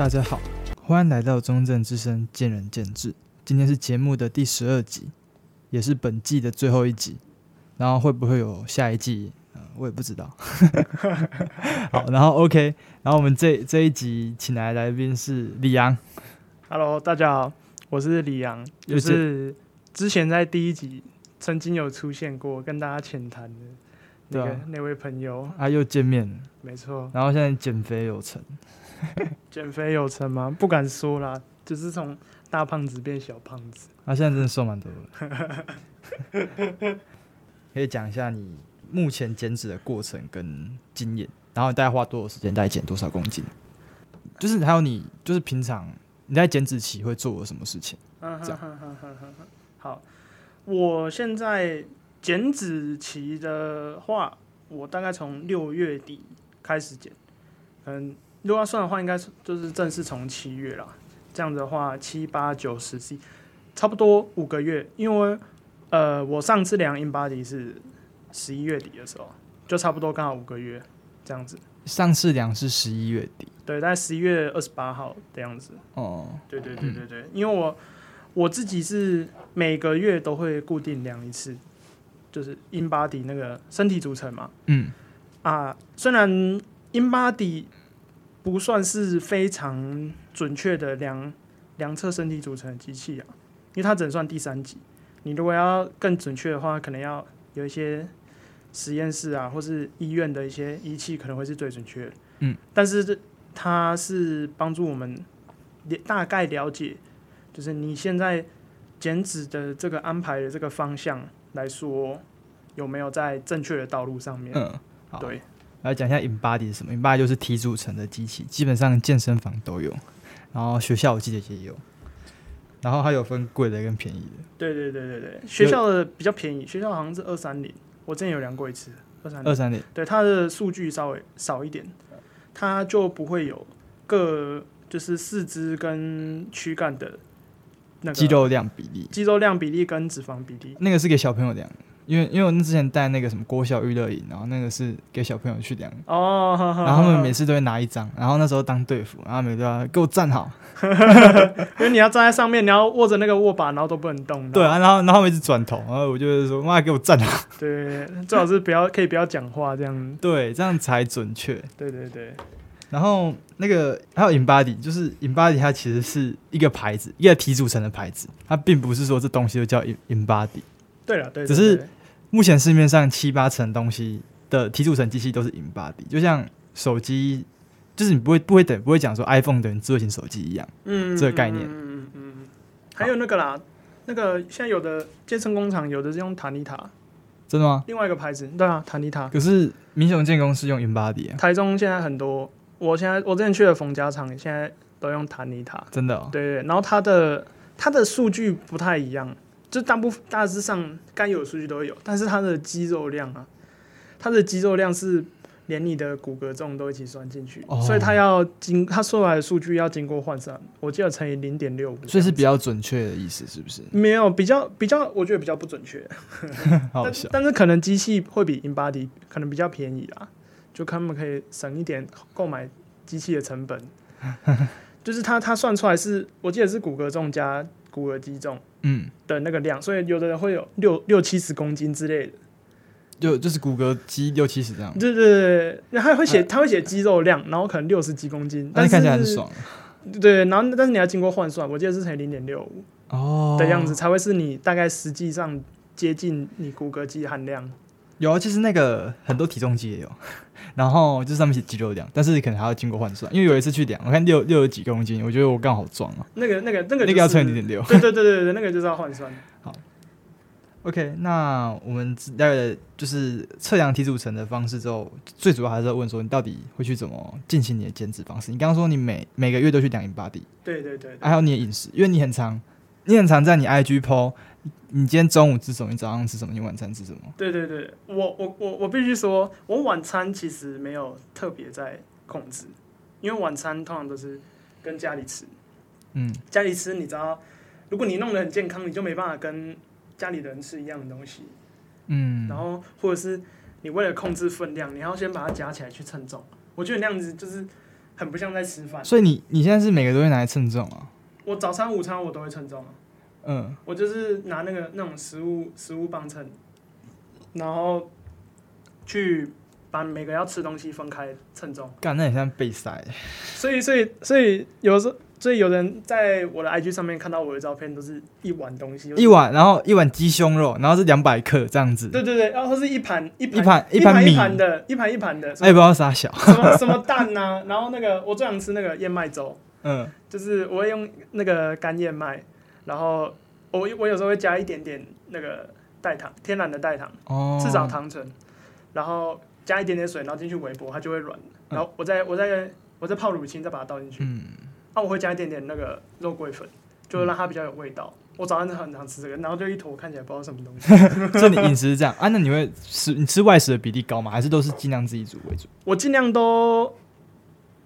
大家好，欢迎来到中正之声见仁见智。今天是节目的第十二集，也是本季的最后一集。然后会不会有下一季？呃，我也不知道。好，然后 OK，然后我们这这一集请来的来宾是李阳。Hello，大家好，我是李阳，就是之前在第一集曾经有出现过，跟大家浅谈的那个、啊、那位朋友。啊，又见面了，没错。然后现在减肥有成。减肥有成吗？不敢说啦，就是从大胖子变小胖子。他、啊、现在真的瘦蛮多了。可以讲一下你目前减脂的过程跟经验，然后你大概花多少时间，大概减多少公斤？就是还有你，就是平常你在减脂期会做什么事情？这样。好，我现在减脂期的话，我大概从六月底开始减，嗯。如果要算的话，应该是就是正式从七月啦。这样子的话，七八九十十一，差不多五个月。因为呃，我上次量 InBody 是十一月底的时候，就差不多刚好五个月这样子。上次量是十一月底，对，在十一月二十八号的样子。哦，对对对对对，因为我我自己是每个月都会固定量一次，就是 InBody 那个身体组成嘛。嗯。啊，虽然 InBody 不算是非常准确的量量测身体组成的机器啊，因为它只能算第三级。你如果要更准确的话，可能要有一些实验室啊，或是医院的一些仪器，可能会是最准确的。嗯，但是这它是帮助我们大概了解，就是你现在减脂的这个安排的这个方向来说，有没有在正确的道路上面？嗯，对。来讲一下 InBody 是什么？InBody 就是体组成的机器，基本上健身房都有，然后学校我记得也有，然后它有分贵的跟便宜的。对对对对对，学校的比较便宜，学校好像是二三零，我之前有量过一次，二三零。二三零。对，它的数据稍微少一点，它就不会有各就是四肢跟躯干的那个肌肉量比例，肌肉量比例跟脂肪比例，那个是给小朋友量。因为因为我之前带那个什么国小娱乐营，然后那个是给小朋友去量哦，然后他们每次都会拿一张，然后那时候当队服，然后每次都要给我站好，因为你要站在上面，你要握着那个握把，然后都不能动。对啊，然后然后他们一直转头，然后我就会说妈给我站好。对，最好是不要可以不要讲话这样。对，这样才准确。对对对。然后那个还有 InBody，就是 InBody 它其实是一个牌子，一个体组成的牌子，它并不是说这东西就叫 InBody。对了，对，只是。目前市面上七八成东西的提组成机器都是 InBody，就像手机，就是你不会不会等不会讲说 iPhone 等于智慧型手机一样，嗯，这个概念，嗯嗯嗯，还有那个啦，那个现在有的健身工厂有的是用塔尼塔，真的吗？另外一个牌子，对啊，塔尼塔。可是民雄建工是用 InBody 啊，台中现在很多，我现在我之前去的冯家厂现在都用塔尼塔，真的哦，对，然后它的它的数据不太一样。就大部分大致上该有的数据都有，但是它的肌肉量啊，它的肌肉量是连你的骨骼重都一起算进去，哦、所以它要经它出来的数据要经过换算，我记得乘以零点六五，所以是比较准确的意思，是不是？没有比较比较，我觉得比较不准确。但但是可能机器会比 InBody 可能比较便宜啦，就他们可以省一点购买机器的成本。就是它它算出来是我记得是骨骼重加骨骼肌重。嗯的那个量，所以有的人会有六六七十公斤之类的，就就是骨骼肌六七十这样。对对对，然后他会写他会写肌肉量，然后可能六十几公斤，但是看起来很爽。对，然后但是你要经过换算，我记得是才零点六五哦的样子，才会是你大概实际上接近你骨骼肌含量。有啊，其实那个很多体重机也有，然后就是上面写肌肉量，但是可能还要经过换算。因为有一次去量，我看六六十几公斤，我觉得我刚好壮啊。那个、那个、那个、就是、那个要乘零点六。对对对对对，那个就是要换算。好，OK，那我们大概就是测量体组成的方式之后，最主要还是要问说，你到底会去怎么进行你的减脂方式？你刚刚说你每每个月都去量 InBody，对对对，还有你的饮食，因为你很常，你很常在你 IG po。你今天中午吃什么？你早上吃什么？你晚餐吃什么？对对对，我我我我必须说，我晚餐其实没有特别在控制，因为晚餐通常都是跟家里吃。嗯，家里吃，你知道，如果你弄得很健康，你就没办法跟家里的人吃一样的东西。嗯，然后或者是你为了控制分量，你要先把它夹起来去称重。我觉得那样子就是很不像在吃饭。所以你你现在是每个都会拿来称重啊？我早餐、午餐我都会称重啊。嗯，我就是拿那个那种食物食物磅秤，然后去把每个要吃东西分开称重。干，那很像被塞。所以所以所以有时候。所以有人在我的 IG 上面看到我的照片，都是一碗东西，一碗，然后一碗鸡胸肉，然后是两百克这样子。对对对，然后是一盘一盘一盘一盘的，一盘一盘的。哎，不知道啥小。什么什么蛋呐、啊？然后那个我最想吃那个燕麦粥，嗯，就是我会用那个干燕麦，然后我我有时候会加一点点那个代糖，天然的代糖，哦，赤藻糖醇，然后加一点点水，然后进去微波，它就会软。然后我再我再我再泡乳清，再把它倒进去，嗯。那、啊、我会加一点点那个肉桂粉，就让它比较有味道。嗯、我早上是很常吃这个，然后就一坨看起来不知道什么东西。所以你饮食是这样啊？那你会吃你吃外食的比例高吗？还是都是尽量自己煮为主？我尽量都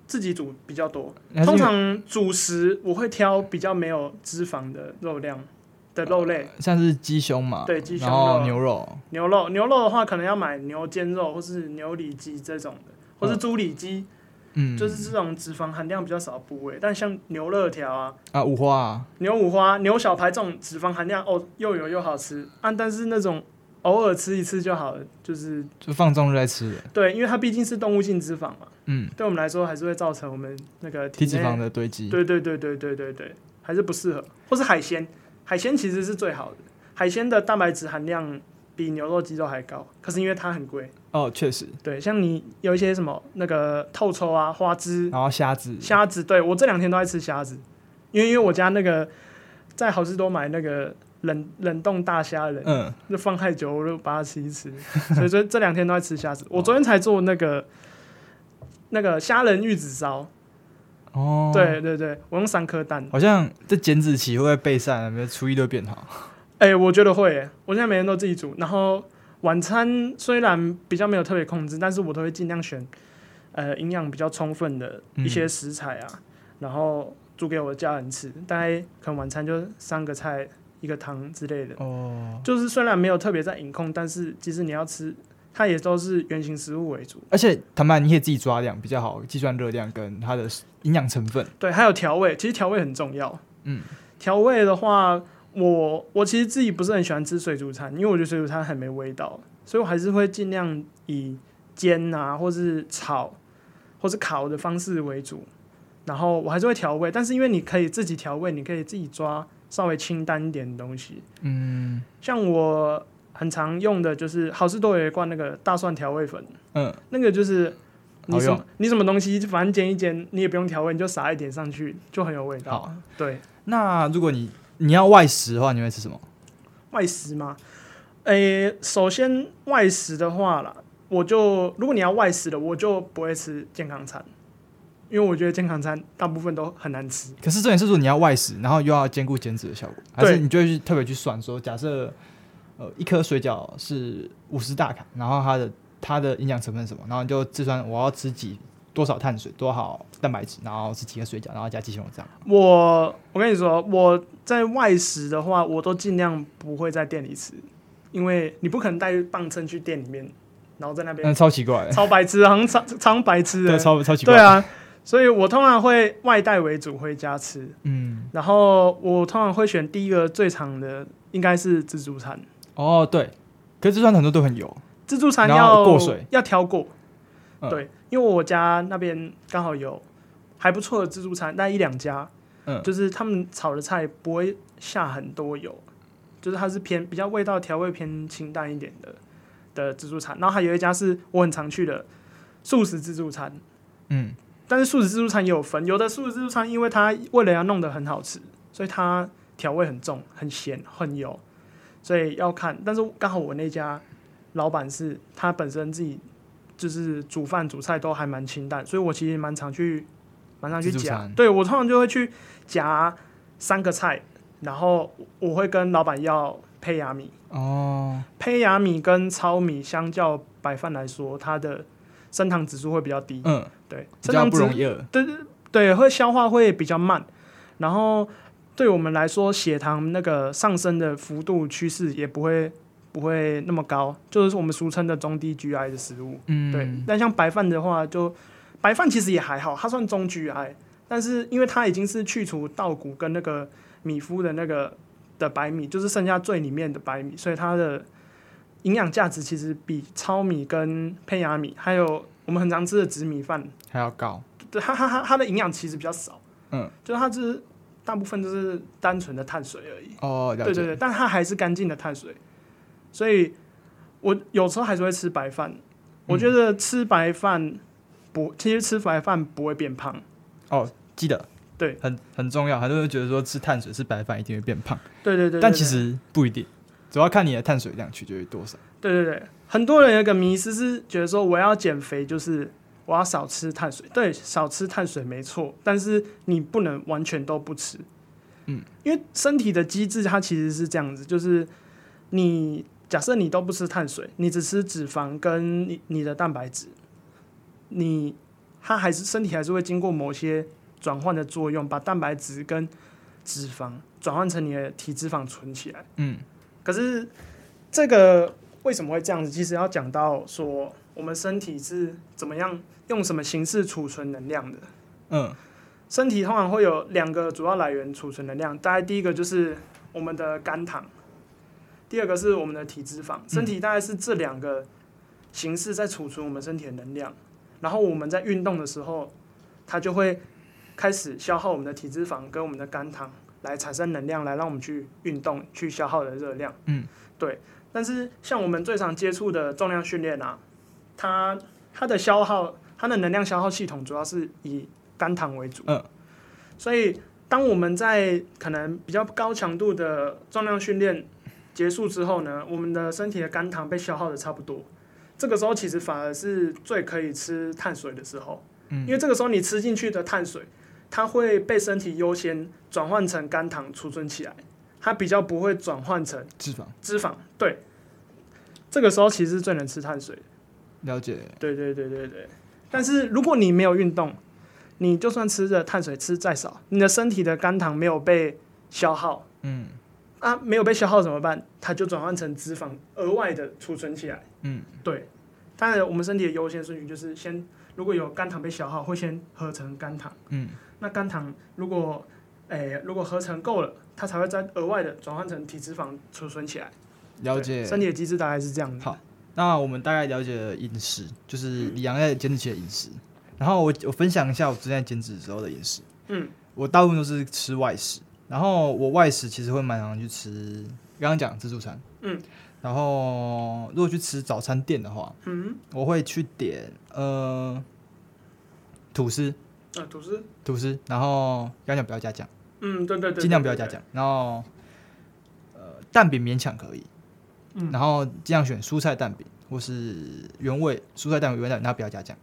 自己煮比较多。通常主食我会挑比较没有脂肪的肉量的肉类，像是鸡胸嘛，对，鸡胸肉、牛肉、牛肉、牛肉的话，可能要买牛肩肉或是牛里脊这种的，或是猪里脊。嗯，就是这种脂肪含量比较少的部位，但像牛肋条啊，啊五花啊，牛五花、牛小排这种脂肪含量哦又有又好吃啊，但是那种偶尔吃一次就好了，就是就放纵在吃的。对，因为它毕竟是动物性脂肪嘛，嗯，对我们来说还是会造成我们那个体脂肪的堆积。对对对对对对对，还是不适合。或是海鲜，海鲜其实是最好的，海鲜的蛋白质含量比牛肉、鸡肉还高，可是因为它很贵。哦，确实，对，像你有一些什么那个透抽啊、花枝，然后虾子，虾子，对我这两天都在吃虾子，因为因为我家那个在好市多买那个冷冷冻大虾仁，嗯，就放太久，我就把它吃一吃，所以说这两天都在吃虾子。我昨天才做那个那个虾仁玉子烧，哦，对对对，我用三颗蛋，好像这减脂期会不会备赛，没有厨艺都变好？哎、欸，我觉得会，我现在每天都自己煮，然后。晚餐虽然比较没有特别控制，但是我都会尽量选，呃，营养比较充分的一些食材啊，嗯、然后煮给我的家人吃。大概可能晚餐就三个菜一个汤之类的。哦。就是虽然没有特别在饮控，但是其实你要吃，它也都是原型食物为主。而且坦白，你可以自己抓量比较好，计算热量跟它的营养成分。对，还有调味，其实调味很重要。嗯。调味的话。我我其实自己不是很喜欢吃水煮餐，因为我觉得水煮餐很没味道，所以我还是会尽量以煎啊，或是炒，或是烤的方式为主。然后我还是会调味，但是因为你可以自己调味，你可以自己抓稍微清淡一点的东西。嗯，像我很常用的就是好市多有一罐那个大蒜调味粉，嗯，那个就是你什么你什么东西反正煎一煎，你也不用调味，你就撒一点上去，就很有味道。对，那如果你你要外食的话，你会吃什么？外食吗？诶、欸，首先外食的话啦，我就如果你要外食的，我就不会吃健康餐，因为我觉得健康餐大部分都很难吃。可是重点是说你要外食，然后又要兼顾减脂的效果，还是你就会去特别去算说，假设呃一颗水饺是五十大卡，然后它的它的营养成分是什么，然后你就计算我要吃几。多少碳水，多少蛋白质，然后吃几个水饺，然后加鸡胸肉这样。我我跟你说，我在外食的话，我都尽量不会在店里吃，因为你不可能带磅秤去店里面，然后在那边。嗯超奇怪，超白痴，好像超超白痴的。对，超超奇怪。对啊，所以我通常会外带为主，回家吃。嗯。然后我通常会选第一个最长的，应该是自助餐。哦，对，可是自助餐很多都很油。自助餐要过水，要挑过。嗯、对。因为我家那边刚好有还不错的自助餐，但一两家，嗯，就是他们炒的菜不会下很多油，就是它是偏比较味道调味偏清淡一点的的自助餐。然后还有一家是我很常去的素食自助餐，嗯，但是素食自助餐也有分，有的素食自助餐因为它为了要弄得很好吃，所以它调味很重、很咸、很油，所以要看。但是刚好我那家老板是他本身自己。就是煮饭煮菜都还蛮清淡，所以我其实蛮常去，蛮常去夹。对，我通常就会去夹三个菜，然后我会跟老板要胚芽米。哦。胚芽米跟糙米相较白饭来说，它的升糖指数会比较低。嗯，对，升糖不容易饿。对对对，会消化会比较慢，然后对我们来说，血糖那个上升的幅度趋势也不会。不会那么高，就是我们俗称的中低 GI 的食物。嗯，对。但像白饭的话，就白饭其实也还好，它算中 GI，但是因为它已经是去除稻谷跟那个米麸的那个的白米，就是剩下最里面的白米，所以它的营养价值其实比糙米跟胚芽米，还有我们很常吃的紫米饭还要高。对，它它它它的营养其实比较少，嗯，就是它是大部分都是单纯的碳水而已。哦。对对对，但它还是干净的碳水，所以我有时候还是会吃白饭。我觉得吃白饭。不，其实吃白饭不会变胖。哦，记得，对，很很重要。很多人觉得说吃碳水吃白饭一定会变胖，对对对，对，但其实不一定，主要看你的碳水量取决于多少。对对对，很多人有个迷思是觉得说我要减肥就是我要少吃碳水，对，少吃碳水没错，但是你不能完全都不吃。嗯，因为身体的机制它其实是这样子，就是你假设你都不吃碳水，你只吃脂肪跟你你的蛋白质。你，它还是身体还是会经过某些转换的作用，把蛋白质跟脂肪转换成你的体脂肪存起来。嗯，可是这个为什么会这样子？其实要讲到说，我们身体是怎么样用什么形式储存能量的。嗯，身体通常会有两个主要来源储存能量，大概第一个就是我们的肝糖，第二个是我们的体脂肪。身体大概是这两个形式在储存我们身体的能量。然后我们在运动的时候，它就会开始消耗我们的体脂肪跟我们的肝糖，来产生能量，来让我们去运动去消耗的热量。嗯，对。但是像我们最常接触的重量训练啊，它它的消耗，它的能量消耗系统主要是以肝糖为主。嗯。所以当我们在可能比较高强度的重量训练结束之后呢，我们的身体的肝糖被消耗的差不多。这个时候其实反而是最可以吃碳水的时候，嗯，因为这个时候你吃进去的碳水，它会被身体优先转换成肝糖储存起来，它比较不会转换成脂肪。脂肪，对，这个时候其实最能吃碳水。了解。对对对对对。但是如果你没有运动，你就算吃的碳水吃再少，你的身体的肝糖没有被消耗，嗯。啊，没有被消耗怎么办？它就转换成脂肪，额外的储存起来。嗯，对。当然，我们身体的优先顺序就是先，如果有肝糖被消耗，会先合成肝糖。嗯。那肝糖如果，诶、欸，如果合成够了，它才会再额外的转换成体脂肪储存起来。了解。身体的机制大概是这样子。好，那我们大概了解了饮食，就是李阳在减脂期的饮食。然后我我分享一下我之前减脂时候的饮食。嗯。我大部分都是吃外食。然后我外食其实会蛮常去吃，刚刚讲自助餐，嗯，然后如果去吃早餐店的话，嗯，我会去点呃吐司，啊吐司，吐司，然后要讲不要加酱，嗯对对对，尽量不要加酱，然后呃蛋饼勉强可以，嗯，然后尽量选蔬菜蛋饼或是原味蔬菜蛋饼原味蛋饼，那不要加酱，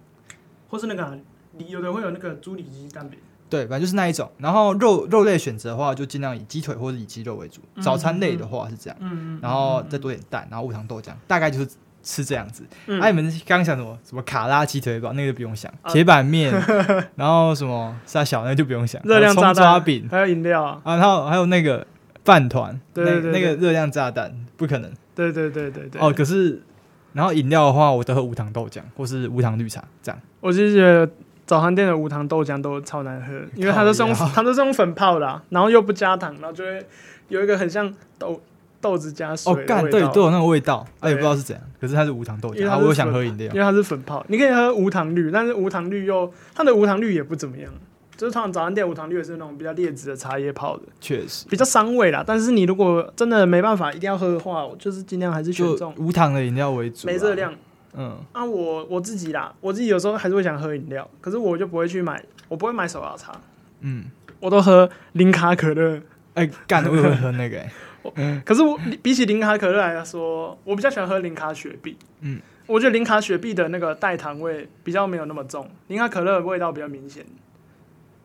或是那个有的会有那个猪里脊蛋饼。对，反正就是那一种。然后肉肉类选择的话，就尽量以鸡腿或者以鸡肉为主。嗯、早餐类的话是这样，嗯、然后再多点蛋，然后无糖豆浆，大概就是吃这样子。哎、嗯，啊、你们刚刚想什么？什么卡拉鸡腿堡？那个就不用想。铁、啊、板面，然后什么沙小，那个就不用想。热量炸抓饼，还有饮料啊，然后还有那个饭团，对对对对那那个热量炸弹不可能。对对对对对。哦，可是然后饮料的话，我都喝无糖豆浆或是无糖绿茶这样。我就觉得。早餐店的无糖豆浆都超难喝，因为它都是用它都是用粉泡的，啊，然后又不加糖，然后就会有一个很像豆豆子加水。哦，干，对，都有那个味道，哎，也不知道是怎样。可是它是无糖豆浆，我想喝饮料，因为它是粉泡，你可以喝无糖绿，但是无糖绿又它的无糖绿也不怎么样，就是通常早餐店无糖绿也是那种比较劣质的茶叶泡的，确实比较伤胃啦。但是你如果真的没办法一定要喝的话，我就是尽量还是选这种无糖的饮料为主，没热量。嗯，啊，我我自己啦，我自己有时候还是会想喝饮料，可是我就不会去买，我不会买手摇茶，嗯，我都喝零卡可乐。哎、欸，干，我也会喝那个、欸，哎，可是我比起零卡可乐来说，我比较喜欢喝零卡雪碧。嗯，我觉得零卡雪碧的那个代糖味比较没有那么重，零卡可乐的味道比较明显。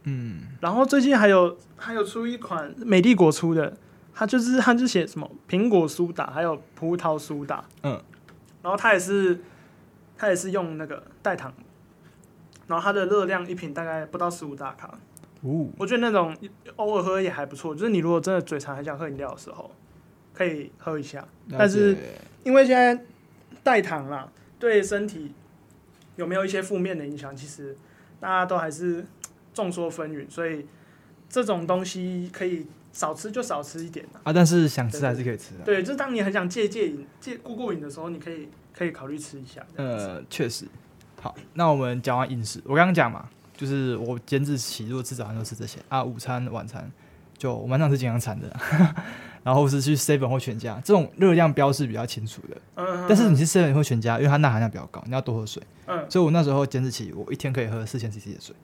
嗯，然后最近还有还有出一款美丽果出的，它就是它就写什么苹果苏打，还有葡萄苏打，嗯，然后它也是。它也是用那个代糖，然后它的热量一瓶大概不到十五大卡。哦，我觉得那种偶尔喝也还不错。就是你如果真的嘴馋很想喝饮料的时候，可以喝一下。但是因为现在代糖啦，对身体有没有一些负面的影响？其实大家都还是众说纷纭，所以这种东西可以少吃就少吃一点啊。但是想吃还是可以吃的。对，就是当你很想戒戒瘾、戒过过瘾的时候，你可以可以考虑吃一下。呃，确实。好，那我们讲完饮食，我刚刚讲嘛，就是我减脂期如果吃早餐都吃这些啊，午餐、晚餐就我蛮常吃健康餐的。然后是去 seven 或全家，这种热量标示比较清楚的。嗯，但是你是 seven 或全家，因为它钠含量比较高，你要多喝水。嗯，所以我那时候减脂期，我一天可以喝四千 CC 的水。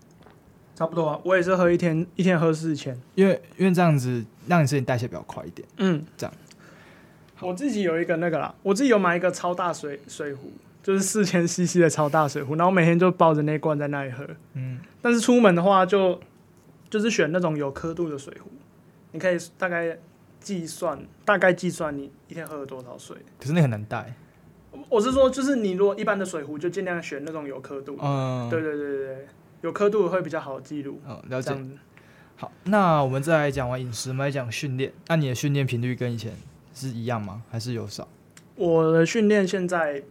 差不多啊，我也是喝一天，一天喝四千。因为因为这样子让你身体代谢比较快一点。嗯，这样。我自己有一个那个啦，我自己有买一个超大水水壶，就是四千 CC 的超大水壶，然后每天就抱着那罐在那里喝。嗯，但是出门的话就就是选那种有刻度的水壶，你可以大概。计算大概计算你一天喝了多少水，可是那很难带。我是说，就是你如果一般的水壶，就尽量选那种有刻度。嗯，对对对对对，有刻度会比较好记录。嗯，了解。好，那我们再来讲完饮食，我们来讲训练。那你的训练频率跟以前是一样吗？还是有少？我的训练现在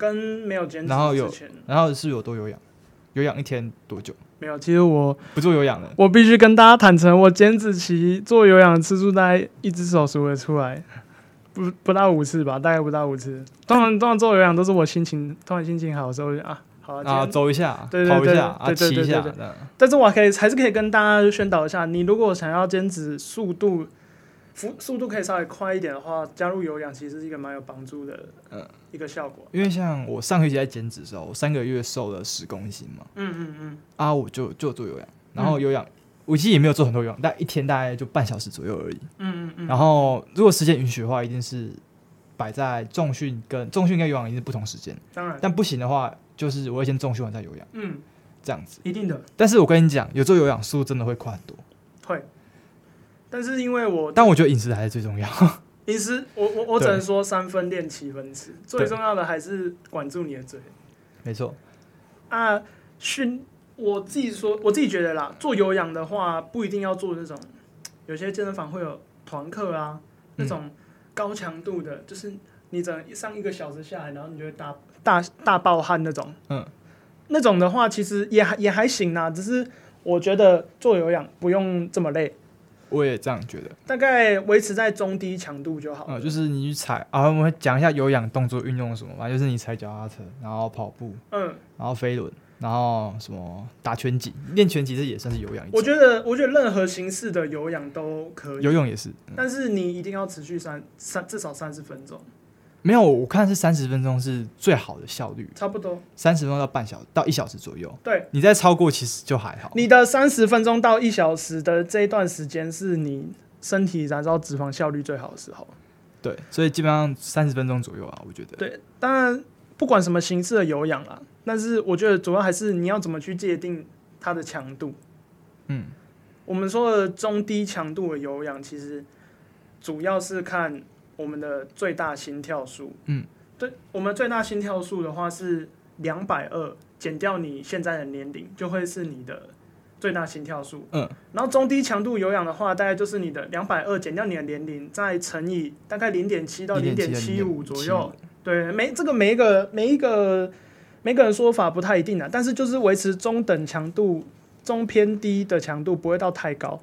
跟没有减脂然后有，然后是有多有氧？有氧一天多久？没有，其实我不做有氧的。我必须跟大家坦诚，我减脂期做有氧的次数大概一只手数得出来，不不到五次吧，大概不到五次。通常通常做有氧都是我心情突然心情好的时候就啊，好啊，走一下，对对对，跑一下，啊，骑一下。但是我可以还是可以跟大家宣导一下，你如果想要减脂速度。速度可以稍微快一点的话，加入有氧其实是一个蛮有帮助的，嗯，一个效果。因为像我上学期在减脂的时候，我三个月瘦了十公斤嘛，嗯嗯嗯，啊，我就就做有氧，然后有氧，嗯、我其实也没有做很多有氧，但一天大概就半小时左右而已，嗯嗯嗯。然后如果时间允许的话，一定是摆在重训跟重训跟有氧一定是不同时间，当然，但不行的话，就是我会先重训完再有氧，嗯，这样子，一定的。但是我跟你讲，有做有氧速度真的会快很多，会。但是因为我，但我觉得饮食还是最重要。饮食，我我我只能说三分练七分吃，最重要的还是管住你的嘴。没错。啊，训我自己说，我自己觉得啦，做有氧的话不一定要做那种，有些健身房会有团课啊，那种高强度的，嗯、就是你整上一个小时下来，然后你就会大大大爆汗那种。嗯。那种的话，其实也还也还行啦，只是我觉得做有氧不用这么累。我也这样觉得，大概维持在中低强度就好。嗯，就是你去踩啊，我们讲一下有氧动作运用什么吧，就是你踩脚踏车，然后跑步，嗯，然后飞轮，然后什么打拳击，练拳击这也算是有氧。我觉得，我觉得任何形式的有氧都可以，游泳也是，但是你一定要持续三三至少三十分钟。没有，我看是三十分钟是最好的效率，差不多三十分钟到半小到一小时左右。对，你再超过其实就还好。你的三十分钟到一小时的这一段时间是你身体燃烧脂肪效率最好的时候。对，所以基本上三十分钟左右啊，我觉得。对，当然不管什么形式的有氧啊，但是我觉得主要还是你要怎么去界定它的强度。嗯，我们说的中低强度的有氧，其实主要是看。我们的最大心跳数，嗯，对，我们最大心跳数的话是两百二，减掉你现在的年龄，就会是你的最大心跳数，嗯，然后中低强度有氧的话，大概就是你的两百二减掉你的年龄，再乘以大概零点七到零点七五左右，对，每这个每一个每一个每个人说法不太一定啊，但是就是维持中等强度，中偏低的强度不会到太高，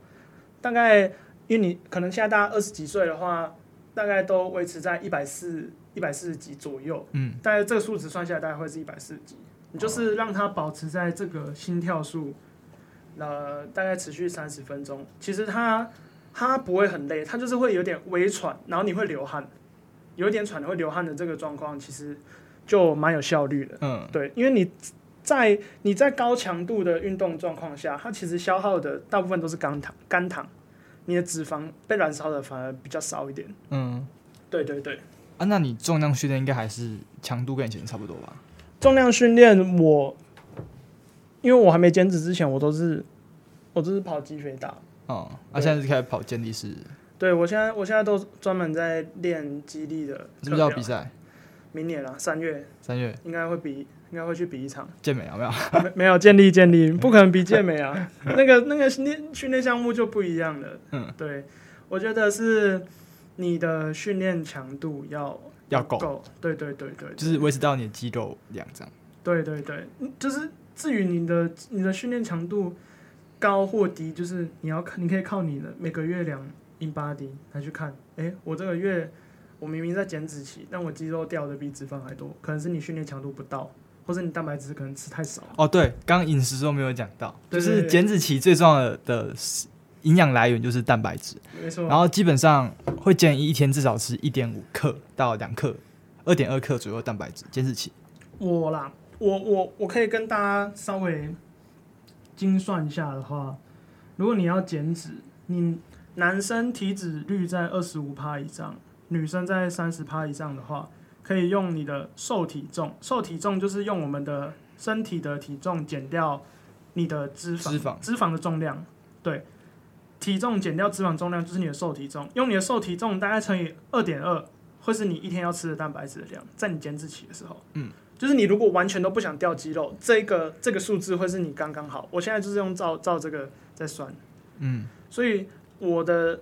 大概因为你可能现在大家二十几岁的话。大概都维持在一百四、一百四十几左右，嗯，大概这个数值算下来大概会是一百四十几。你就是让它保持在这个心跳数，呃，大概持续三十分钟。其实它它不会很累，它就是会有点微喘，然后你会流汗，有点喘的会流汗的这个状况，其实就蛮有效率的。嗯，对，因为你在你在高强度的运动状况下，它其实消耗的大部分都是肝糖，肝糖。你的脂肪被燃烧的反而比较少一点。嗯，对对对。啊，那你重量训练应该还是强度跟以前差不多吧？重量训练我，因为我还没减脂之前，我都是我都是跑肌肥大。哦，啊，现在是开始跑健力士。对，我现在我现在都专门在练肌力的。是不是要比赛？明年啊，三月。三月应该会比。应该会去比一场健美有没有？没没有健力健力，不可能比健美啊！那个那个训练训练项目就不一样了。嗯，对，我觉得是你的训练强度要要够，够。对对对对，就是维持到你的肌肉量这样。对对对，就是至于你的你的训练强度高或低，就是你要看，你可以靠你的每个月量 InBody 来去看。哎、欸，我这个月我明明在减脂期，但我肌肉掉的比脂肪还多，可能是你训练强度不到，或者你蛋白质可能吃太少。哦，对，刚饮食都没有讲到，就是减脂期最重要的营养来源就是蛋白质，没错。然后基本上会建议一天至少吃一点五克到两克，二点二克左右蛋白质。减脂期，我啦。我我我可以跟大家稍微精算一下的话，如果你要减脂，你男生体脂率在二十五趴以上，女生在三十趴以上的话，可以用你的瘦体重，瘦体重就是用我们的身体的体重减掉你的脂肪，脂肪，脂肪的重量，对，体重减掉脂肪重量就是你的瘦体重，用你的瘦体重大概乘以二点二，会是你一天要吃的蛋白质的量，在你减脂期的时候，嗯。就是你如果完全都不想掉肌肉，这个这个数字会是你刚刚好。我现在就是用照照这个在算，嗯，所以我的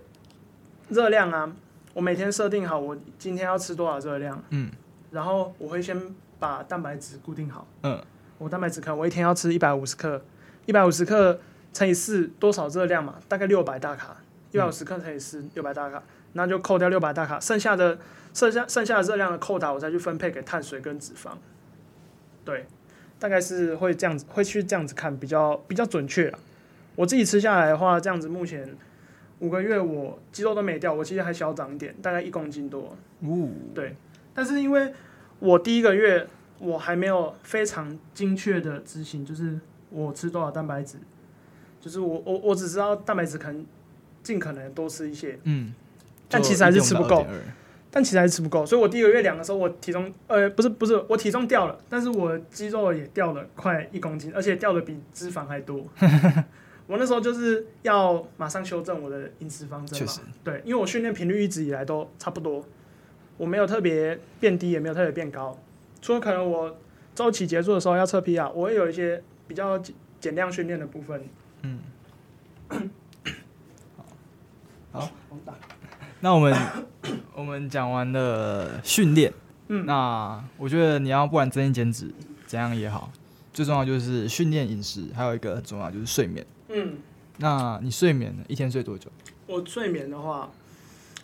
热量啊，我每天设定好我今天要吃多少热量，嗯，然后我会先把蛋白质固定好，嗯，我蛋白质克我一天要吃一百五十克，一百五十克乘以四多少热量嘛？大概六百大卡，一百五十克乘以四六百大卡，那就扣掉六百大卡，剩下的剩下剩下的热量的扣打，我再去分配给碳水跟脂肪。对，大概是会这样子，会去这样子看比较比较准确啊。我自己吃下来的话，这样子目前五个月我肌肉都没掉，我其实还小长一点，大概一公斤多。哦，对。但是因为我第一个月我还没有非常精确的执行，就是我吃多少蛋白质，就是我我我只知道蛋白质可能尽可能多吃一些，嗯，但其实还是吃不够。但其实还是吃不够，所以我第一个月量的时候，我体重呃不是不是我体重掉了，但是我肌肉也掉了快一公斤，而且掉的比脂肪还多。我那时候就是要马上修正我的饮食方针嘛，对，因为我训练频率一直以来都差不多，我没有特别变低，也没有特别变高，除了可能我周期结束的时候要测 PR，我会有一些比较减量训练的部分。嗯，好，好，那我们。我们讲完了训练，嗯，那我觉得你要不管增肌减脂怎样也好，最重要就是训练饮食，还有一个很重要就是睡眠，嗯，那你睡眠呢？一天睡多久？我睡眠的话，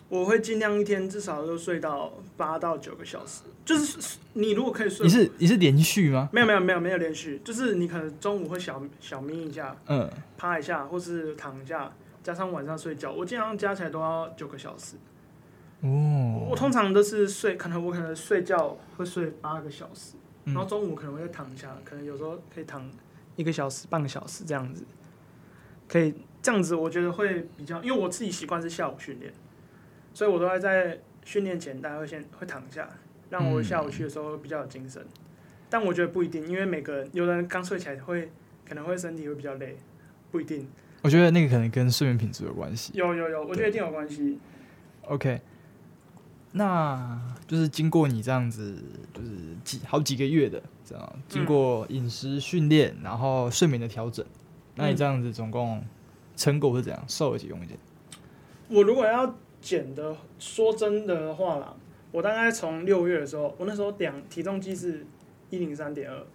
我会尽量一天至少都睡到八到九个小时。就是你如果可以睡，你是你是连续吗？没有没有没有没有连续，就是你可能中午会小小眯一下，嗯，趴一下或是躺一下，加上晚上睡觉，我经常加起来都要九个小时。哦，我通常都是睡，可能我可能睡觉会睡八个小时，嗯、然后中午可能会躺一下，可能有时候可以躺一个小时、半个小时这样子，可以这样子，我觉得会比较，因为我自己习惯是下午训练，所以我都会在训练前大家会先会躺一下，让我下午去的时候比较有精神。嗯、但我觉得不一定，因为每个人有的人刚睡起来会可能会身体会比较累，不一定。我觉得那个可能跟睡眠品质有关系。有有有，我觉得一定有关系。OK。那就是经过你这样子，就是几好几个月的这样，经过饮食训练，然后睡眠的调整，嗯、那你这样子总共成果是怎样？瘦了几公斤？我如果要减的，说真的话啦，我大概从六月的时候，我那时候量体重计是一零三点二，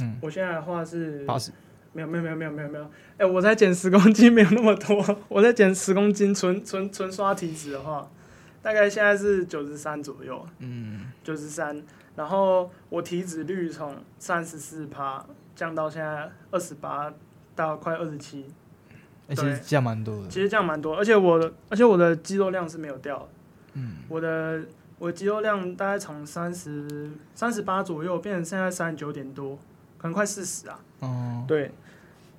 嗯，我现在的话是八十，没有没有没有没有没有没有，哎、欸，我才减十公斤，没有那么多，我在减十公斤，纯纯纯刷体脂的话。大概现在是九十三左右，嗯，九十三，然后我体脂率从三十四趴降到现在二十八到快二十七，其实降蛮多的。其实降蛮多，而且我的而且我的肌肉量是没有掉，嗯，我的我的肌肉量大概从三十三十八左右变成现在三十九点多，可能快四十啊。哦，对，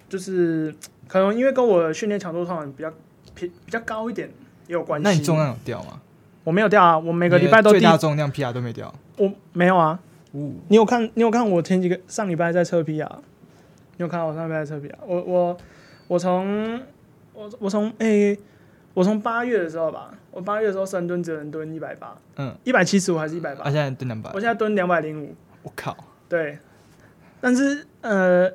就是可能因为跟我的训练强度上比较比比较高一点也有关系。那你重量有掉吗？我没有掉啊，我每个礼拜都最大重量 PR 都没掉。我没有啊，哦、你有看？你有看我前几个上礼拜在测 PR？你有看我上礼拜在测 PR？我我我从我我从诶，我从八、欸、月的时候吧，我八月的时候深蹲只能蹲一百八，嗯，一百七十五还是一百八？啊，现在蹲两百。我现在蹲两百零五。我靠！对，但是呃，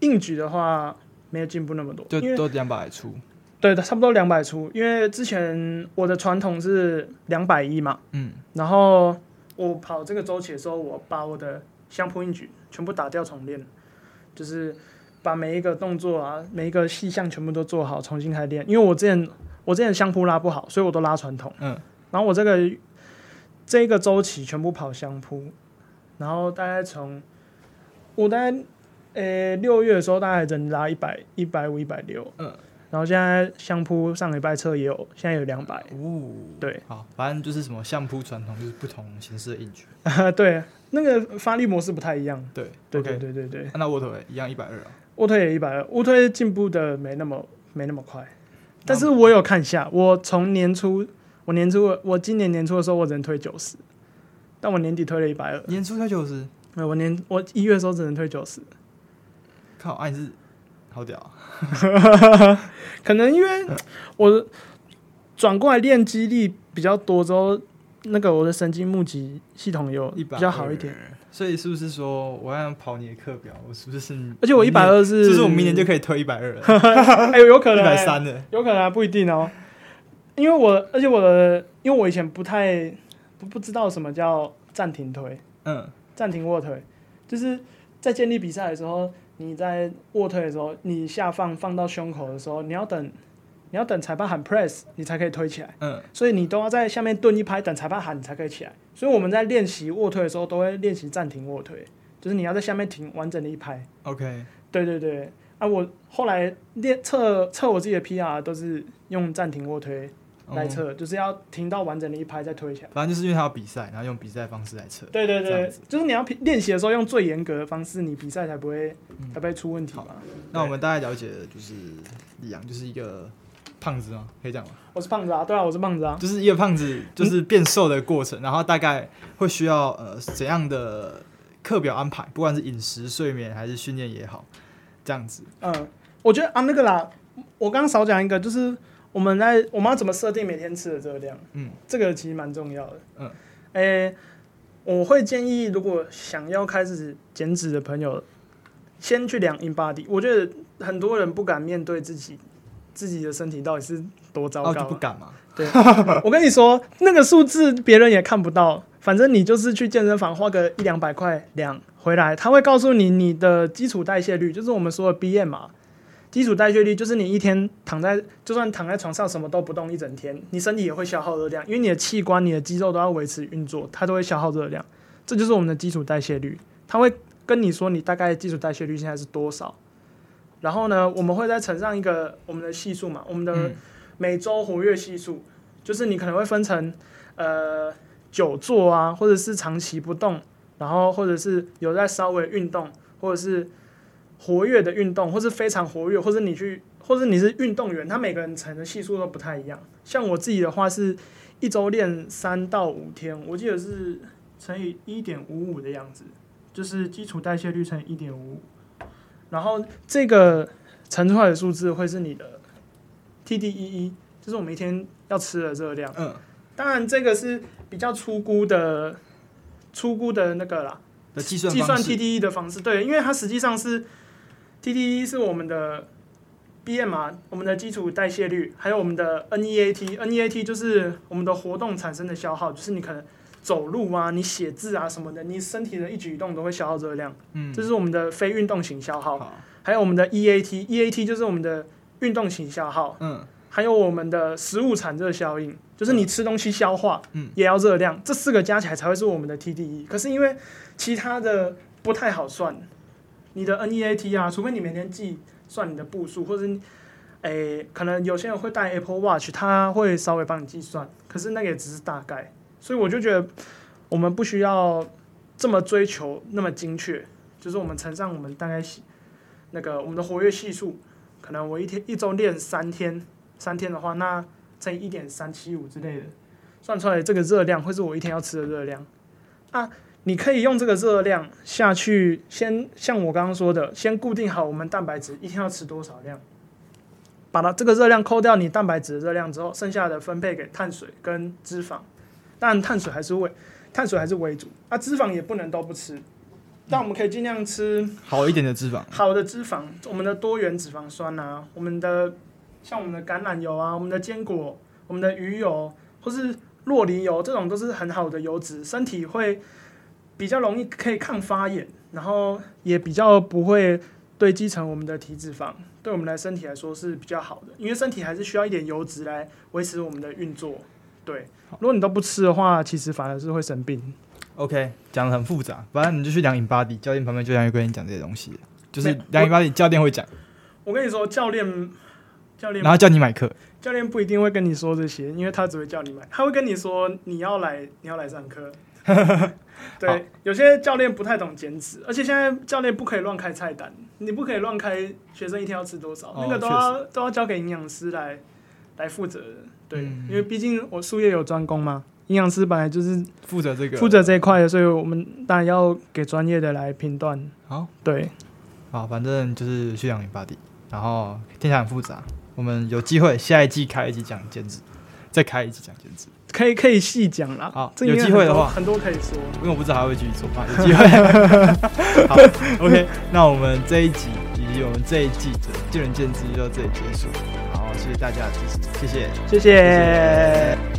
硬举的话没有进步那么多，就都两百出。对的，差不多两百出，因为之前我的传统是两百一嘛，嗯，然后我跑这个周期的时候，我把我的相扑硬举全部打掉重练，就是把每一个动作啊，每一个细项全部都做好，重新开练。因为我之前我之前相扑拉不好，所以我都拉传统。嗯，然后我这个这一个周期全部跑相扑，然后大概从我大概呃六月的时候，大概只能拉一百一百五一百六。嗯。然后现在相扑上礼拜测也有，现在有两百。哦，对，好，反正就是什么相扑传统就是不同形式的硬举。对，那个发力模式不太一样。对，对对对对对。那卧推一样一百二啊？卧推也一百二，卧推进步的没那么没那么快。但是我有看一下，我从年初，我年初我今年年初的时候我只能推九十，但我年底推了一百二。年初推九十？没有，我年我一月的时候只能推九十。靠，哎、啊，你是好屌、啊。可能因为我转过来练肌力比较多之后，那个我的神经募集系统有比较好一点。所以是不是说我要跑你的课表？我是不是？而且我一百二是，就是我明年就可以推一百二了。哎呦，有可能一百三的，有可能啊，不一定哦。因为我而且我的，因为我以前不太不不知道什么叫暂停推，嗯，暂停卧推，就是在建立比赛的时候。你在卧推的时候，你下放放到胸口的时候，你要等，你要等裁判喊 press，你才可以推起来。嗯，所以你都要在下面蹲一拍，等裁判喊你才可以起来。所以我们在练习卧推的时候，都会练习暂停卧推，就是你要在下面停完整的一拍。OK，对对对。啊，我后来练测测我自己的 PR 都是用暂停卧推。来测、嗯、就是要停到完整的一拍再推起来，反正就是因为他要比赛，然后用比赛方式来测。对对对，就是你要练习的时候用最严格的方式，你比赛才不会、嗯、才不会出问题嘛。那我们大概了解的就是李阳就是一个胖子吗？可以这样吗？我是胖子啊，对啊，我是胖子啊。就是一个胖子，就是变瘦的过程，嗯、然后大概会需要呃怎样的课表安排，不管是饮食、睡眠还是训练也好，这样子。嗯，我觉得啊那个啦，我刚刚少讲一个就是。我们在我们要怎么设定每天吃的热量？嗯，这个其实蛮重要的。嗯，诶、欸，我会建议，如果想要开始减脂的朋友，先去量 InBody。我觉得很多人不敢面对自己自己的身体到底是多糟糕，哦、就不敢嘛。对，我跟你说，那个数字别人也看不到，反正你就是去健身房花个一两百块量回来，他会告诉你你的基础代谢率，就是我们说的 BM 嘛。基础代谢率就是你一天躺在，就算躺在床上什么都不动一整天，你身体也会消耗热量，因为你的器官、你的肌肉都要维持运作，它都会消耗热量。这就是我们的基础代谢率，它会跟你说你大概基础代谢率现在是多少。然后呢，我们会再乘上一个我们的系数嘛，我们的每周活跃系数，就是你可能会分成呃久坐啊，或者是长期不动，然后或者是有在稍微运动，或者是。活跃的运动，或是非常活跃，或者你去，或者你是运动员，他每个人乘的系数都不太一样。像我自己的话，是一周练三到五天，我记得是乘以一点五五的样子，就是基础代谢率乘以一点五五，然后这个乘出来的数字会是你的 TDEE，就是我们一天要吃的热量。嗯，当然这个是比较粗估的，粗估的那个啦，计算计算 TDEE 的方式，对，因为它实际上是。TDE 是我们的 BMR，我们的基础代谢率，还有我们的 NEAT，NEAT 就是我们的活动产生的消耗，就是你可能走路啊，你写字啊什么的，你身体的一举一动都会消耗热量。嗯，这是我们的非运动型消耗。还有我们的 EAT，EAT 就是我们的运动型消耗。嗯，还有我们的食物产热效应，就是你吃东西消化，嗯，也要热量。这四个加起来才会是我们的 TDE。可是因为其他的不太好算。你的 NEAT 啊，除非你每天计算你的步数，或者，诶、可能有些人会带 Apple Watch，他会稍微帮你计算，可是那个也只是大概，所以我就觉得我们不需要这么追求那么精确，就是我们乘上我们大概那个我们的活跃系数，可能我一天一周练三天，三天的话，那乘以一点三七五之类的，算出来这个热量会是我一天要吃的热量啊。你可以用这个热量下去，先像我刚刚说的，先固定好我们蛋白质一天要吃多少量，把它这个热量扣掉你蛋白质的热量之后，剩下的分配给碳水跟脂肪，但碳水还是为碳水还是为主，啊，脂肪也不能都不吃，但我们可以尽量吃好一点的脂肪，好的脂肪，我们的多元脂肪酸啊，我们的像我们的橄榄油啊，我们的坚果，我们的鱼油或是洛梨油，这种都是很好的油脂，身体会。比较容易可以抗发炎，然后也比较不会堆积成我们的体脂肪，对我们的身体来说是比较好的，因为身体还是需要一点油脂来维持我们的运作。对，如果你都不吃的话，其实反而是会生病。OK，讲的很复杂，反正你就去量 InBody，教练旁边就像会跟你讲这些东西，就是量 InBody，教练会讲。我跟你说，教练，教练，然后叫你买课，教练不一定会跟你说这些，因为他只会叫你买，他会跟你说你要来，你要来上课。对，有些教练不太懂减脂，而且现在教练不可以乱开菜单，你不可以乱开学生一天要吃多少，哦、那个都要都要交给营养师来来负责。对，嗯、因为毕竟我术业有专攻嘛，营养师本来就是负责这个。负责这一块的，所以我们当然要给专业的来评断。好，对，好，反正就是去量 InBody，然后听起来很复杂，我们有机会下一季开一集讲减脂，再开一集讲减脂。可以可以细讲啦。好，有机会的话，很多可以说，因为我不知道还会继续做嘛。有机会。好，OK，那我们这一集以及我们这一季的见仁见智就到这里结束。好，谢谢大家的支持，谢谢，谢谢。谢谢。